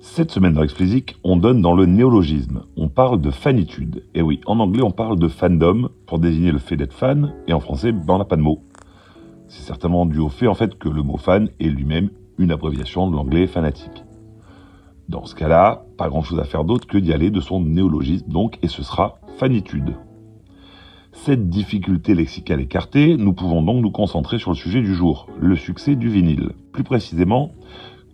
Cette semaine dans Explicit, on donne dans le néologisme. On parle de fanitude. Et oui, en anglais, on parle de fandom pour désigner le fait d'être fan, et en français, ben, on n'a pas de mot. C'est certainement dû au fait en fait que le mot fan est lui-même une abréviation de l'anglais fanatique. Dans ce cas-là, pas grand-chose à faire d'autre que d'y aller de son néologisme donc, et ce sera fanitude. Cette difficulté lexicale écartée, nous pouvons donc nous concentrer sur le sujet du jour, le succès du vinyle. Plus précisément,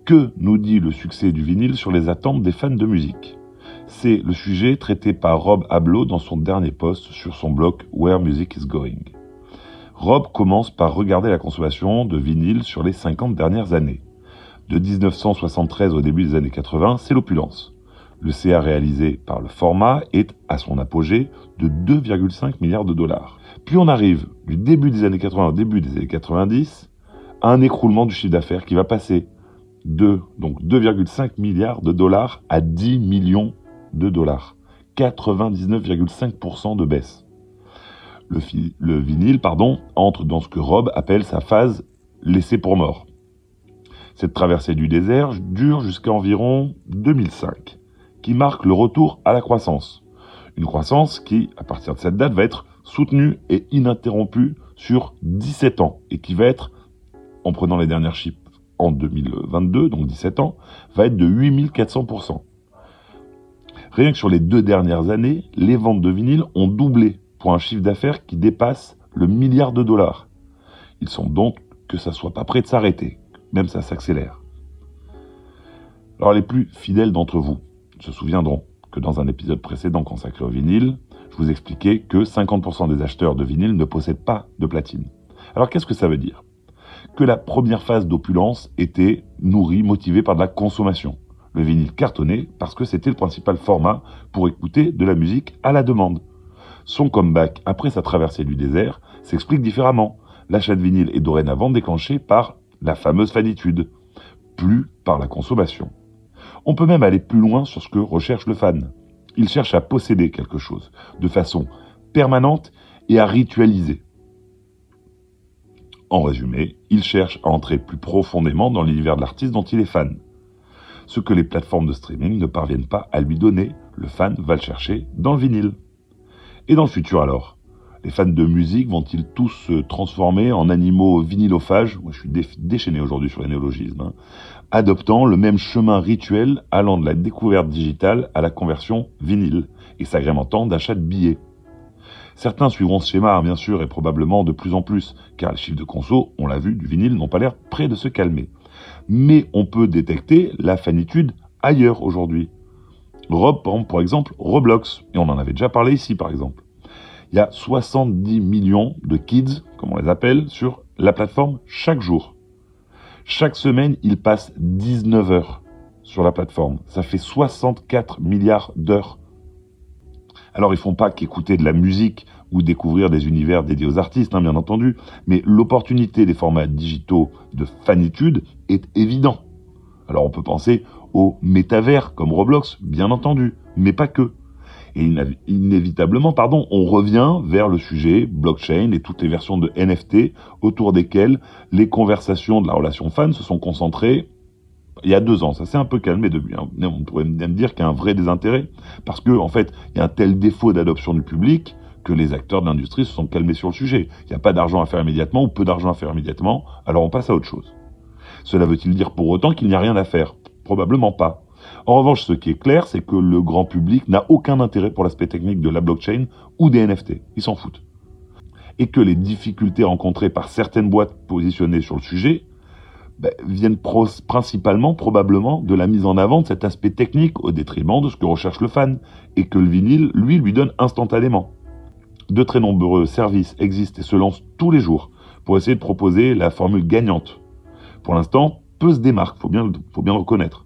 que nous dit le succès du vinyle sur les attentes des fans de musique? C'est le sujet traité par Rob Abloh dans son dernier post sur son blog Where Music is Going. Rob commence par regarder la consommation de vinyle sur les 50 dernières années. De 1973 au début des années 80, c'est l'opulence. Le CA réalisé par le format est à son apogée de 2,5 milliards de dollars. Puis on arrive du début des années 80 au début des années 90 à un écroulement du chiffre d'affaires qui va passer donc 2,5 milliards de dollars à 10 millions de dollars. 99,5% de baisse. Le, le, vinyle pardon, entre dans ce que Rob appelle sa phase laissée pour mort. Cette traversée du désert dure jusqu'à environ 2005 qui marque le retour à la croissance. Une croissance qui, à partir de cette date, va être soutenue et ininterrompue sur 17 ans et qui va être, en prenant les dernières chiffres en 2022, donc 17 ans, va être de 8400%. Rien que sur les deux dernières années, les ventes de vinyle ont doublé pour un chiffre d'affaires qui dépasse le milliard de dollars. Il semble donc que ça soit pas prêt de s'arrêter, même ça s'accélère. Alors les plus fidèles d'entre vous, se souviendront que dans un épisode précédent consacré au vinyle, je vous expliquais que 50% des acheteurs de vinyle ne possèdent pas de platine. Alors qu'est-ce que ça veut dire? Que la première phase d'opulence était nourrie, motivée par de la consommation. Le vinyle cartonnait parce que c'était le principal format pour écouter de la musique à la demande. Son comeback après sa traversée du désert s'explique différemment. L'achat de vinyle est dorénavant déclenché par la fameuse fanitude, plus par la consommation. On peut même aller plus loin sur ce que recherche le fan. Il cherche à posséder quelque chose, de façon permanente et à ritualiser. En résumé, il cherche à entrer plus profondément dans l'univers de l'artiste dont il est fan. Ce que les plateformes de streaming ne parviennent pas à lui donner, le fan va le chercher dans le vinyle. Et dans le futur alors? Les fans de musique vont-ils tous se transformer en animaux vinylophages? Moi je suis déchaîné aujourd'hui sur les néologismes. Hein adoptant le même chemin rituel allant de la découverte digitale à la conversion vinyle et s'agrémentant d'achats de billets. Certains suivront ce schéma, bien sûr, et probablement de plus en plus, car les chiffres de conso, on l'a vu, du vinyle n'ont pas l'air près de se calmer. Mais on peut détecter la fanitude ailleurs aujourd'hui. Rob, par exemple, Roblox, et on en avait déjà parlé ici, par exemple. Il y a 70 millions de kids, comme on les appelle, sur la plateforme chaque jour. Chaque semaine, il passe 19 heures sur la plateforme. Ça fait 64 milliards d'heures. Alors ils font pas qu'écouter de la musique ou découvrir des univers dédiés aux artistes, hein, bien entendu, mais l'opportunité des formats digitaux de fanitude est évident. Alors on peut penser au métavers comme Roblox, bien entendu, mais pas que. Et inévitablement, pardon, on revient vers le sujet blockchain et toutes les versions de NFT autour desquelles les conversations de la relation fan se sont concentrées il y a deux ans. Ça s'est un peu calmé depuis. On pourrait même dire qu'il y a un vrai désintérêt parce que, en fait, il y a un tel défaut d'adoption du public que les acteurs de l'industrie se sont calmés sur le sujet. Il n'y a pas d'argent à faire immédiatement ou peu d'argent à faire immédiatement, alors on passe à autre chose. Cela veut-il dire pour autant qu'il n'y a rien à faire? Probablement pas. En revanche, ce qui est clair, c'est que le grand public n'a aucun intérêt pour l'aspect technique de la blockchain ou des NFT. Ils s'en foutent. Et que les difficultés rencontrées par certaines boîtes positionnées sur le sujet ben, viennent principalement, probablement, de la mise en avant de cet aspect technique au détriment de ce que recherche le fan, et que le vinyle, lui, lui donne instantanément. De très nombreux services existent et se lancent tous les jours pour essayer de proposer la formule gagnante. Pour l'instant, peu se démarquent, faut bien, faut bien le reconnaître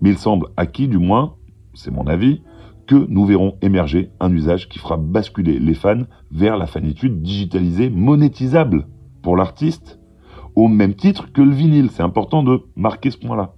mais il semble acquis, du moins, c'est mon avis, que nous verrons émerger un usage qui fera basculer les fans vers la fanitude digitalisée monétisable pour l'artiste, au même titre que le vinyle. C'est important de marquer ce point-là.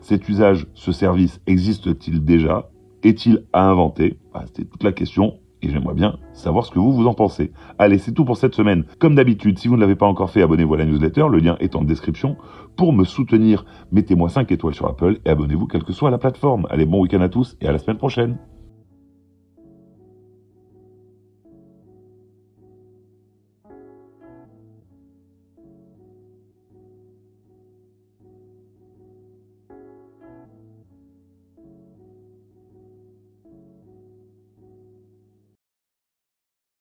Cet usage, ce service existe-t-il déjà? Est-il à inventer? Ah, C'était toute la question. et j'aimerais bien savoir ce que vous vous en pensez. Allez, c'est tout pour cette semaine. Comme d'habitude, si vous ne l'avez pas encore fait, abonnez-vous à la newsletter, le lien est en description. Pour me soutenir, mettez-moi 5 étoiles sur Apple et abonnez-vous quelle que soit la plateforme. Allez, bon week-end à tous et à la semaine prochaine.